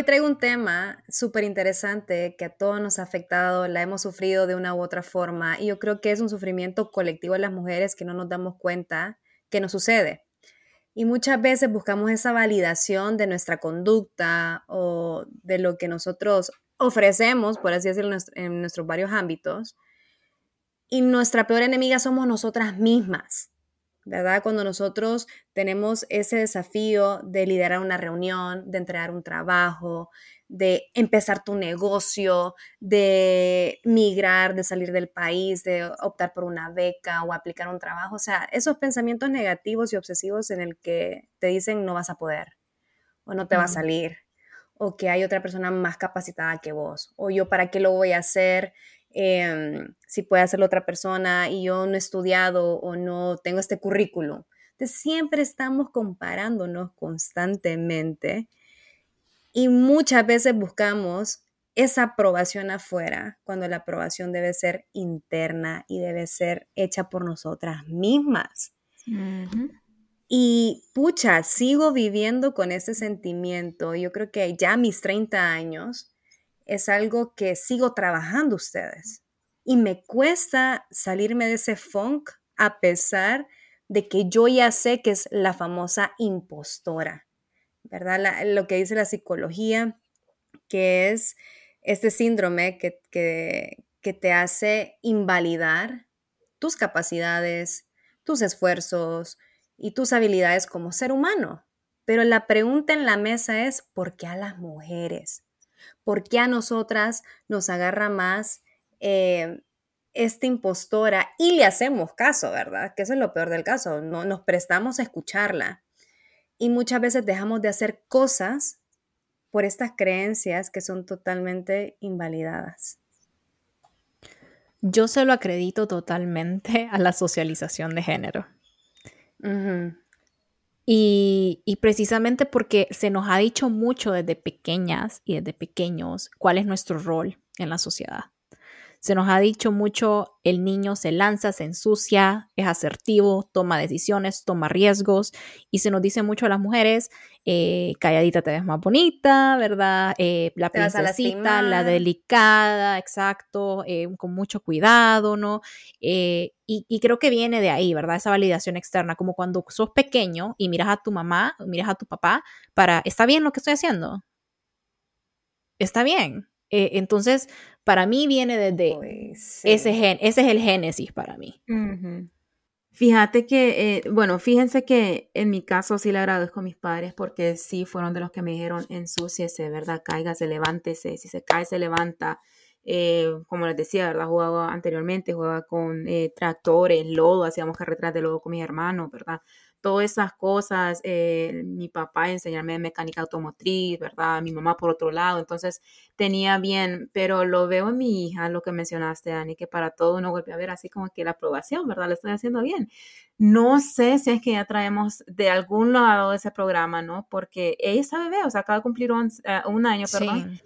Hoy traigo un tema súper interesante que a todos nos ha afectado, la hemos sufrido de una u otra forma y yo creo que es un sufrimiento colectivo de las mujeres que no nos damos cuenta que nos sucede. Y muchas veces buscamos esa validación de nuestra conducta o de lo que nosotros ofrecemos, por así decirlo, en nuestros varios ámbitos. Y nuestra peor enemiga somos nosotras mismas. ¿Verdad? Cuando nosotros tenemos ese desafío de liderar una reunión, de entregar un trabajo, de empezar tu negocio, de migrar, de salir del país, de optar por una beca o aplicar un trabajo, o sea, esos pensamientos negativos y obsesivos en el que te dicen no vas a poder o no te va a salir o que hay otra persona más capacitada que vos o yo para qué lo voy a hacer Em, si puede hacerlo otra persona y yo no he estudiado o no tengo este currículum. Entonces, siempre estamos comparándonos constantemente y muchas veces buscamos esa aprobación afuera cuando la aprobación debe ser interna y debe ser hecha por nosotras mismas. Y pucha, sigo viviendo con ese sentimiento. Yo creo que ya a mis 30 años es algo que sigo trabajando ustedes. Y me cuesta salirme de ese funk a pesar de que yo ya sé que es la famosa impostora, ¿verdad? lo que dice la psicología, que es este síndrome que, que, que te hace invalidar tus capacidades, tus esfuerzos y tus habilidades como ser humano. Pero la pregunta en la mesa es, ¿por qué a las mujeres? ¿Por qué a nosotras nos agarra más eh, esta impostora y le hacemos caso, verdad? Que eso es lo peor del caso, no, nos prestamos a escucharla. Y muchas veces dejamos de hacer cosas por estas creencias que son totalmente invalidadas. Yo se lo acredito totalmente a la socialización de género. Y, precisamente porque se nos ha dicho mucho desde pequeñas y desde pequeños cuál es nuestro rol en la sociedad. Se nos ha dicho mucho, el niño se lanza, se ensucia, es asertivo, toma decisiones, toma riesgos y se nos dice mucho a las mujeres, eh, calladita te ves más bonita, ¿verdad? Eh, la princesita, la delicada, exacto, eh, con mucho cuidado, ¿no? Y, y, creo que viene de ahí, ¿verdad? Esa validación externa, como cuando sos pequeño y miras a tu mamá, miras a tu papá, para, ¿está bien lo que estoy haciendo? ¿Está bien? Entonces, para mí viene desde ese gen, ese es el génesis para mí. Fíjate que, eh, bueno, fíjense que en mi caso sí le agradezco a mis padres porque sí fueron de los que me dijeron ensúciese, ¿verdad? Cáigase, levántese, si se cae, se levanta. Eh, como les decía, ¿verdad? Jugaba anteriormente, jugaba con eh, tractores, lodo, hacíamos carreteras de lodo con mis hermanos, ¿verdad? Todas esas cosas, eh, mi papá enseñarme mecánica automotriz, ¿verdad? Mi mamá por otro lado, entonces tenía bien, pero lo veo en mi hija, lo que mencionaste, Dani, que para todo uno vuelve a ver así como que la aprobación, ¿verdad? Lo estoy haciendo bien. No sé si es que ya traemos de algún lado ese programa, ¿no? Porque ella está bebé, o sea, acaba de cumplir un, eh, año, perdón.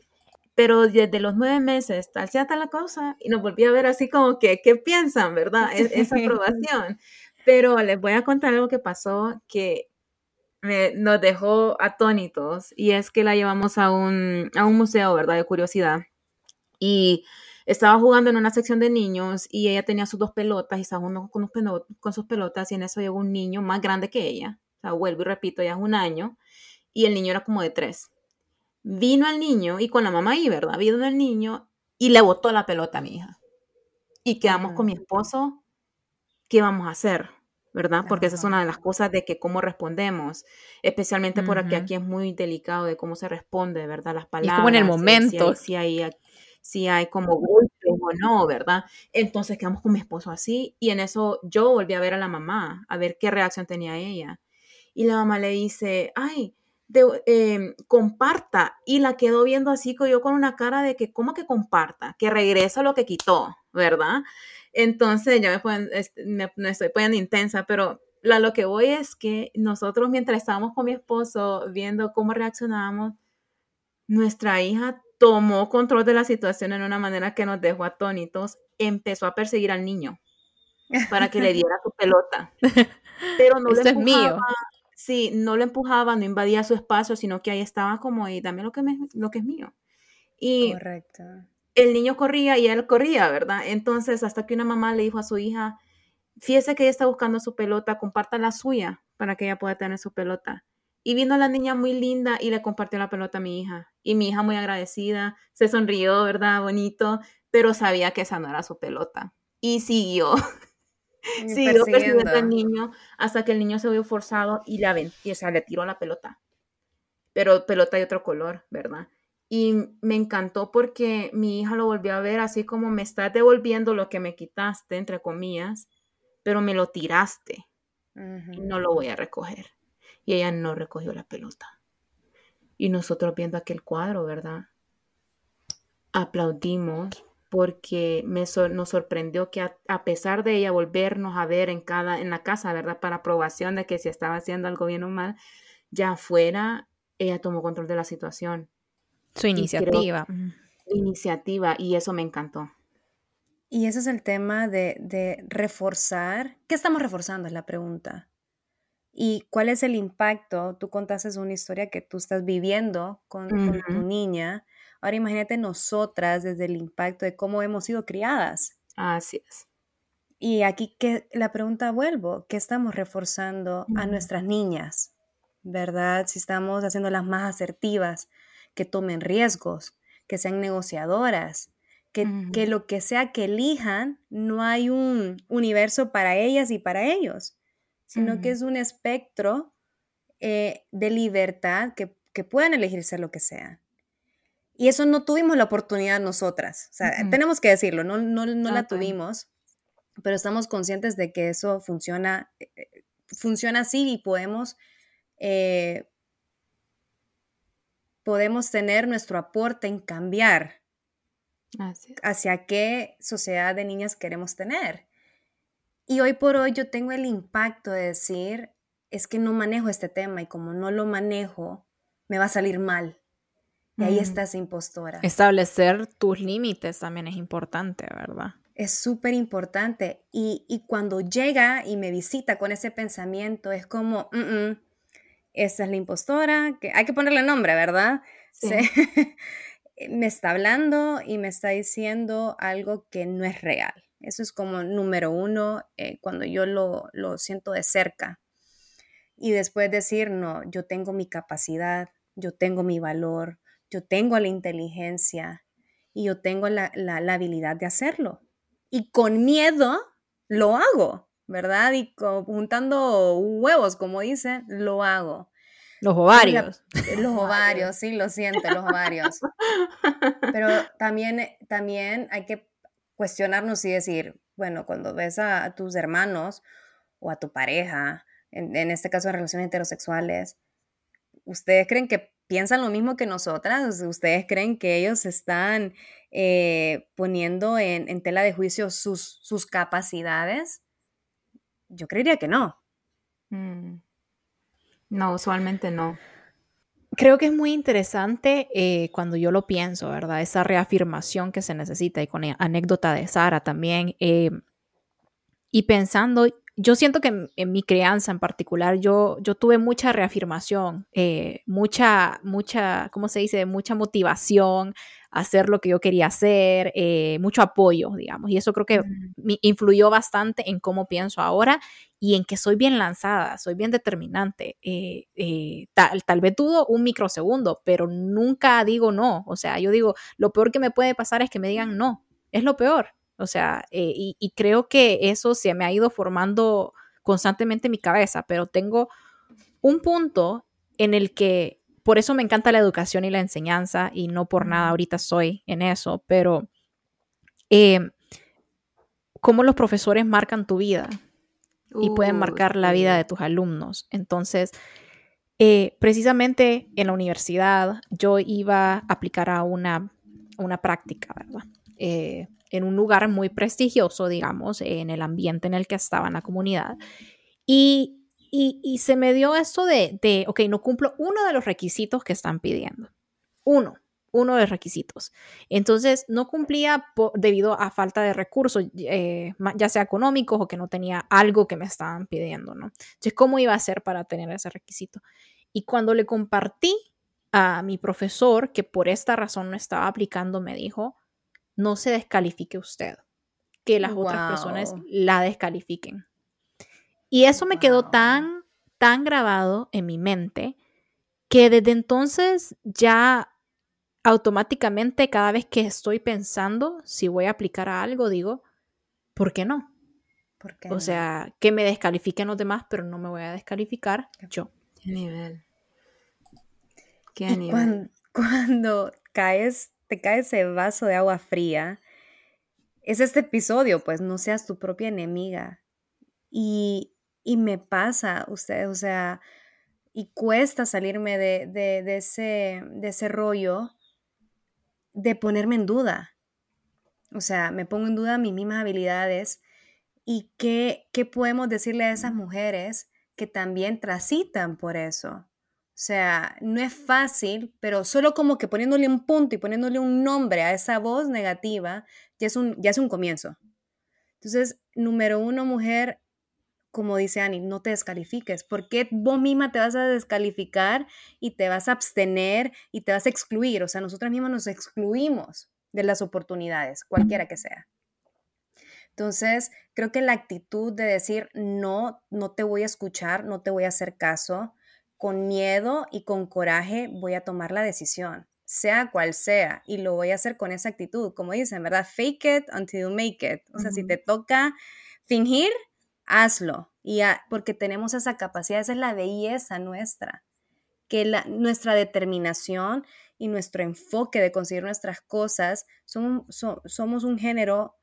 Pero desde los nueve meses, tal sea tal la cosa, y nos volví a ver así como que, ¿qué piensan, verdad? E-, esa aprobación. Pero les voy a contar algo que pasó que nos dejó atónitos y es que la llevamos a un, a un museo, ¿verdad? De curiosidad. Y estaba jugando en una sección de niños y ella tenía sus dos pelotas y estaba jugando con, con sus pelotas y en eso llegó un niño más grande que ella. O sea, vuelvo y repito, ya es un año y el niño era como de tres. Vino al niño y con la mamá ahí, ¿verdad? Vino el niño y le botó la pelota a mi hija. Y quedamos con mi esposo qué vamos a hacer, ¿verdad? Porque esa es una de las cosas de que cómo respondemos, especialmente porque aquí es muy delicado de cómo se responde, ¿verdad? Las palabras. Y como en el momento. Si hay, si hay, como golpes o no, ¿verdad? Entonces quedamos con mi esposo así y en eso yo volví a ver a la mamá, a ver qué reacción tenía ella. Y la mamá le dice, ay, em, comparta y la quedó viendo así yo con una cara de que, ¿cómo que comparta? Que regresa lo que quitó, ¿verdad? Entonces ya me, me, estoy poniendo intensa, pero la, lo que voy es que nosotros mientras estábamos con mi esposo viendo cómo reaccionábamos, nuestra hija tomó control de la situación en una manera que nos dejó atónitos, empezó a perseguir al niño para que le diera su pelota. Pero no le empujaba, Sí, no lo empujaba, no invadía su espacio, sino que ahí estaba como, y dame lo que, me, lo que es mío. Y Correcto. El niño corría y él corría, ¿verdad? Entonces, hasta que una mamá le dijo a su hija, fíjese que ella está buscando su pelota, comparta la suya para que ella pueda tener su pelota. Y vino la niña muy linda y le compartió la pelota a mi hija. Y mi hija muy agradecida, se sonrió, ¿verdad? Bonito, pero sabía que esa no era su pelota. Y siguió. siguió persiguiendo al niño hasta que el niño se vio forzado y le, y, o sea, le tiró la pelota. Pero pelota de otro color, ¿verdad? Y me encantó porque mi hija lo volvió a ver así como me estás devolviendo lo que me quitaste, entre comillas, pero me lo tiraste y no lo voy a recoger. Y ella no recogió la pelota. Y nosotros viendo aquel cuadro, ¿verdad? Aplaudimos porque me nos sorprendió que a, pesar de ella volvernos a ver en cada en la casa, ¿verdad? Para aprobación de que si estaba haciendo algo bien o mal, ya afuera ella tomó control de la situación. Su iniciativa. iniciativa y eso me encantó. Y ese es el tema de, reforzar. ¿Qué estamos reforzando? Es la pregunta. ¿Y cuál es el impacto? Tú contaste una historia que tú estás viviendo con, tu niña. Ahora imagínate nosotras desde el impacto de cómo hemos sido criadas. Así es. Y aquí que la pregunta vuelvo, ¿qué estamos reforzando a nuestras niñas? ¿Verdad? Si estamos haciéndolas más asertivas, que tomen riesgos, que sean negociadoras, que, lo que sea que elijan, no hay un universo para ellas y para ellos, sino que es un espectro eh, de libertad que, que puedan elegir ser lo que sea. Y eso no tuvimos la oportunidad nosotras, o sea, tenemos que decirlo, no, no, no la tuvimos, pero estamos conscientes de que eso funciona, eh, eh, funciona así y podemos, podemos tener nuestro aporte en cambiar hacia qué sociedad de niñas queremos tener. Y hoy por hoy yo tengo el impacto de decir, es que no manejo este tema y como no lo manejo, me va a salir mal. Y ahí mm. está esa impostora. Establecer tus límites también es importante, ¿verdad? Es súper importante. Y, cuando llega y me visita con ese pensamiento, es como, mm esta es la impostora, que hay que ponerle nombre, ¿verdad? Sí. Eh, me está hablando y me está diciendo algo que no es real. Eso es como número uno eh, cuando yo lo, siento de cerca. Y después decir, no, yo tengo mi capacidad, yo tengo mi valor, yo tengo la inteligencia y yo tengo la, la habilidad de hacerlo. Y con miedo lo hago, ¿verdad? Y juntando huevos, como dicen, lo hago. Los ovarios. los ovarios, sí, lo siento, los ovarios. Pero también, también hay que cuestionarnos y decir, bueno, cuando ves a, tus hermanos o a tu pareja, en, este caso de relaciones heterosexuales, ¿ustedes creen que piensan lo mismo que nosotras? ¿Ustedes creen que ellos están eh, poniendo en, tela de juicio sus, sus capacidades? Yo creería que no. Mm. No, usualmente no. Creo que es muy interesante eh, cuando yo lo pienso, ¿verdad? Esa reafirmación que se necesita y con la anécdota de Sara también. Eh, y pensando, yo siento que en, mi crianza en particular, yo, yo tuve mucha reafirmación, eh, mucha, mucha, ¿cómo se dice? Mucha motivación hacer lo que yo quería hacer, mucho apoyo, digamos. Y eso creo que me influyó bastante en cómo pienso ahora y en que soy bien lanzada, soy bien determinante. Eh, eh, tal, tal, vez dudo un microsegundo, pero nunca digo no. O sea, yo digo, lo peor que me puede pasar es que me digan no, es lo peor. O sea, eh, y, creo que eso se me ha ido formando constantemente en mi cabeza, pero tengo un punto en el que, por eso me encanta la educación y la enseñanza, y no por nada ahorita soy en eso, pero cómo los profesores marcan tu vida y pueden marcar la vida de tus alumnos. Entonces, Eh, precisamente en la universidad yo iba a aplicar a una, una práctica, ¿verdad? Eh, en un lugar muy prestigioso, digamos, en el ambiente en el que estaba en la comunidad. Y, y, se me dio esto de, de, ok, no cumplo uno de los requisitos que están pidiendo. Uno, uno de los requisitos. Entonces, no cumplía debido a falta de recursos, eh, ya sea económicos o que no tenía algo que me estaban pidiendo, ¿no? Entonces, ¿cómo iba a hacer para tener ese requisito? Y cuando le compartí a mi profesor que por esta razón no estaba aplicando, me dijo, no se descalifique usted, que las otras personas la descalifiquen. Y eso me quedó tan, tan grabado en mi mente que desde entonces ya automáticamente cada vez que estoy pensando si voy a aplicar a algo, digo, ¿por qué no? o sea, que me descalifiquen los demás, pero no me voy a descalificar yo. ¿Qué nivel? ¿Qué nivel? Cuando, caes, te cae ese vaso de agua fría, es este episodio, pues no seas tu propia enemiga. Y, y me pasa, usted, o sea, y cuesta salirme de, de, de, ese, de ese rollo de ponerme en duda. O sea, me pongo en duda mis mismas habilidades y qué, qué podemos decirle a esas mujeres que también transitan por eso. O sea, no es fácil, pero solo como que poniéndole un punto y poniéndole un nombre a esa voz negativa, ya es un, ya es un comienzo. Entonces, número uno, mujer, como dice Ani, no te descalifiques. porque vos misma te vas a descalificar y te vas a abstener y te vas a excluir? O sea, nosotras mismas nos excluimos de las oportunidades, cualquiera que sea. Entonces, creo que la actitud de decir, no, no te voy a escuchar, no te voy a hacer caso, con miedo y con coraje voy a tomar la decisión, sea cual sea, y lo voy a hacer con esa actitud, como dicen, ¿verdad? Fake it until you make it. O sea, si te toca fingir, hazlo. Y porque tenemos esa capacidad, esa es la belleza nuestra, que la, nuestra determinación y nuestro enfoque de conseguir nuestras cosas, son, somos un género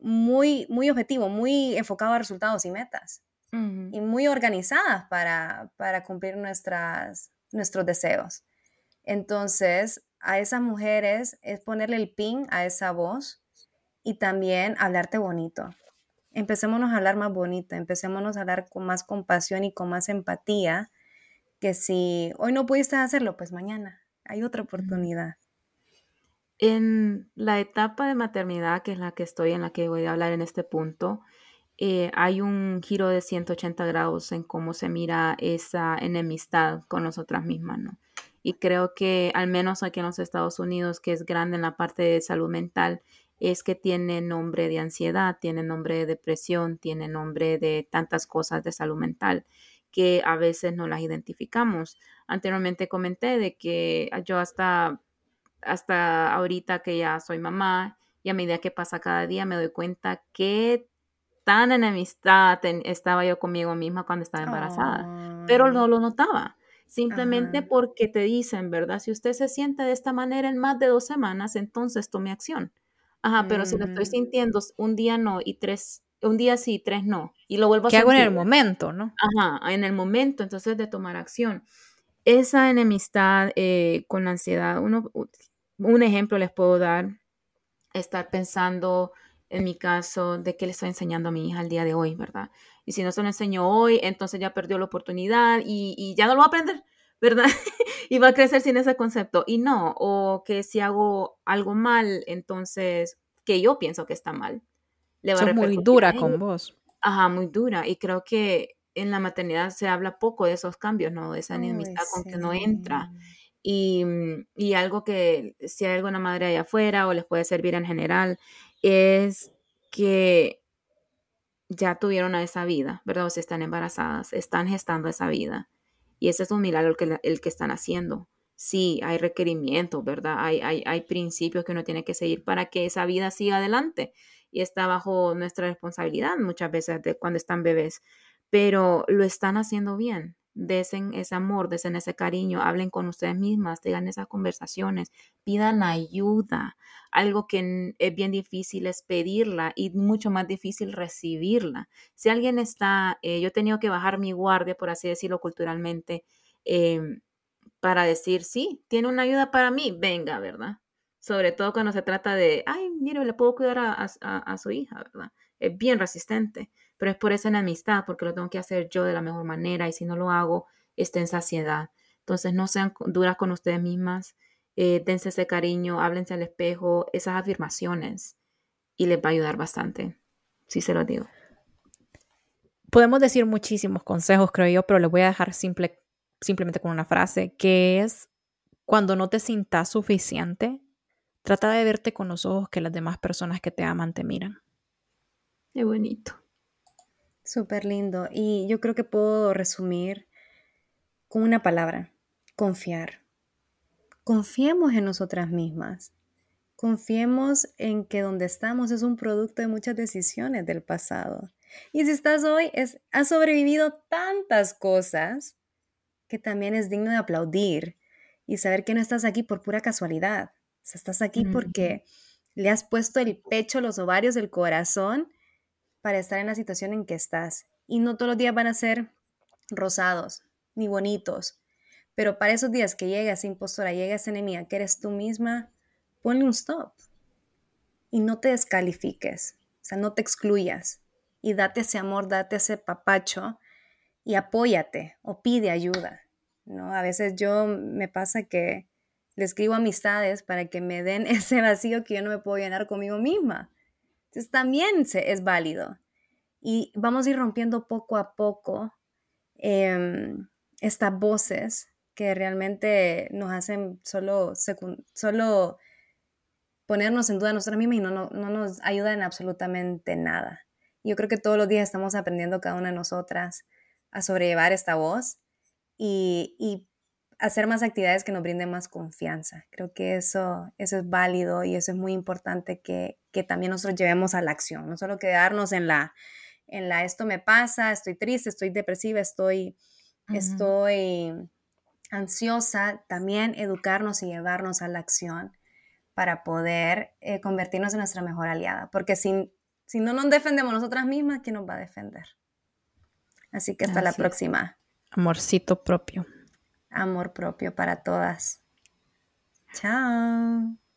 muy, muy objetivo, muy enfocado a resultados y metas. Y muy organizadas para, para cumplir nuestras, nuestros deseos. Entonces, a esas mujeres es ponerle el pin a esa voz y también hablarte bonito empecémonos a hablar más bonita, empecémonos a hablar con más compasión y con más empatía, que si hoy no pudiste hacerlo, pues mañana hay otra oportunidad. En la etapa de maternidad, que es la que estoy, en la que voy a hablar en este punto, eh, hay un giro de 180 grados en cómo se mira esa enemistad con nosotras mismas, ¿no? Y creo que al menos aquí en los Estados Unidos, que es grande en la parte de salud mental, es que tiene nombre de ansiedad, tiene nombre de depresión, tiene nombre de tantas cosas de salud mental que a veces no las identificamos. Anteriormente comenté de que yo hasta, hasta ahorita que ya soy mamá y a medida que pasa cada día me doy cuenta que tan enemistad estaba yo conmigo misma cuando estaba embarazada, pero no lo notaba. Simplemente porque te dicen, ¿verdad? Si usted se siente de esta manera en más de dos semanas, entonces tome acción. Ajá, pero si lo estoy mm. sintiendo un día no y tres, un día sí, tres no, y lo vuelvo a ¿Qué hago en el momento, no? Ajá, en el momento, entonces de tomar acción. Esa enemistad eh, con la ansiedad, uno, un ejemplo les puedo dar, estar pensando en mi caso de qué le estoy enseñando a mi hija el día de hoy, ¿verdad? Y si no se lo enseño hoy, entonces ya perdió la oportunidad y, y ya no lo va a aprender. ¿verdad? y va a crecer sin ese concepto. Y no, o que si hago algo mal, entonces, que yo pienso que está mal. Le va a muy dura con vos. Ajá, muy dura. Y creo que en la maternidad se habla poco de esos cambios, ¿no? De esa enemistad con que no entra. Y, y, algo que si hay alguna madre allá afuera o les puede servir en general, es que ya tuvieron a esa vida, ¿verdad? O si están embarazadas, están gestando esa vida y ese es un milagro el que, el que están haciendo. Sí, hay requerimientos, ¿verdad? Hay, hay, hay principios que uno tiene que seguir para que esa vida siga adelante y está bajo nuestra responsabilidad muchas veces de cuando están bebés, pero lo están haciendo bien desen ese amor, desen ese cariño, hablen con ustedes mismas, tengan esas conversaciones, pidan ayuda. Algo que es bien difícil es pedirla y mucho más difícil recibirla. Si alguien está, eh, yo he tenido que bajar mi guardia, por así decirlo culturalmente, em, para decir, sí, tiene una ayuda para mí, venga, ¿verdad? Sobre todo cuando se trata de, ay, mire, le puedo cuidar a, a su hija, ¿verdad? Es bien resistente, pero es por eso en amistad, porque lo tengo que hacer yo de la mejor manera y si no lo hago, está en saciedad. Entonces, no sean duras con ustedes mismas, eh, dense ese cariño, háblense al espejo, esas afirmaciones y les va a ayudar bastante, si se lo digo. Podemos decir muchísimos consejos, creo yo, pero les voy a dejar simple, simplemente con una frase, que es, cuando no te sientas suficiente, trata de verte con los ojos que las demás personas que te aman te miran. Qué bonito. Súper lindo. Y yo creo que puedo resumir con una palabra, confiar. Confiemos en nosotras mismas. Confiemos en que donde estamos es un producto de muchas decisiones del pasado. Y si estás hoy, es, has sobrevivido tantas cosas que también es digno de aplaudir y saber que no estás aquí por pura casualidad. estás aquí porque le has puesto el pecho, los ovarios, el corazón para estar en la situación en que estás. Y no todos los días van a ser rosados ni bonitos. Pero para esos días que llega esa impostora, llega esa enemiga, que eres tú misma, ponle un stop. Y no te descalifiques, o sea, no te excluyas. Y date ese amor, date ese papacho y apóyate o pide ayuda. ¿no? A veces yo me pasa que le escribo amistades para que me den ese vacío que yo no me puedo llenar conmigo misma. Entonces también es válido. Y vamos a ir rompiendo poco a poco em, estas voces que realmente nos hacen solo, solo ponernos en duda nosotros mismos y no, no, nos ayudan en absolutamente nada. Yo creo que todos los días estamos aprendiendo cada una de nosotras a sobrellevar esta voz y, y hacer más actividades que nos brinden más confianza. Creo que eso, eso es válido y eso es muy importante que, que también nosotros llevemos a la acción, no solo quedarnos en la, en la esto me pasa, estoy triste, estoy depresiva, estoy, estoy ansiosa, también educarnos y llevarnos a la acción para poder eh, convertirnos en nuestra mejor aliada, porque si, si no nos defendemos nosotras mismas, ¿quién nos va a defender? Así que hasta la próxima. Amorcito propio amor propio para todas. Chao.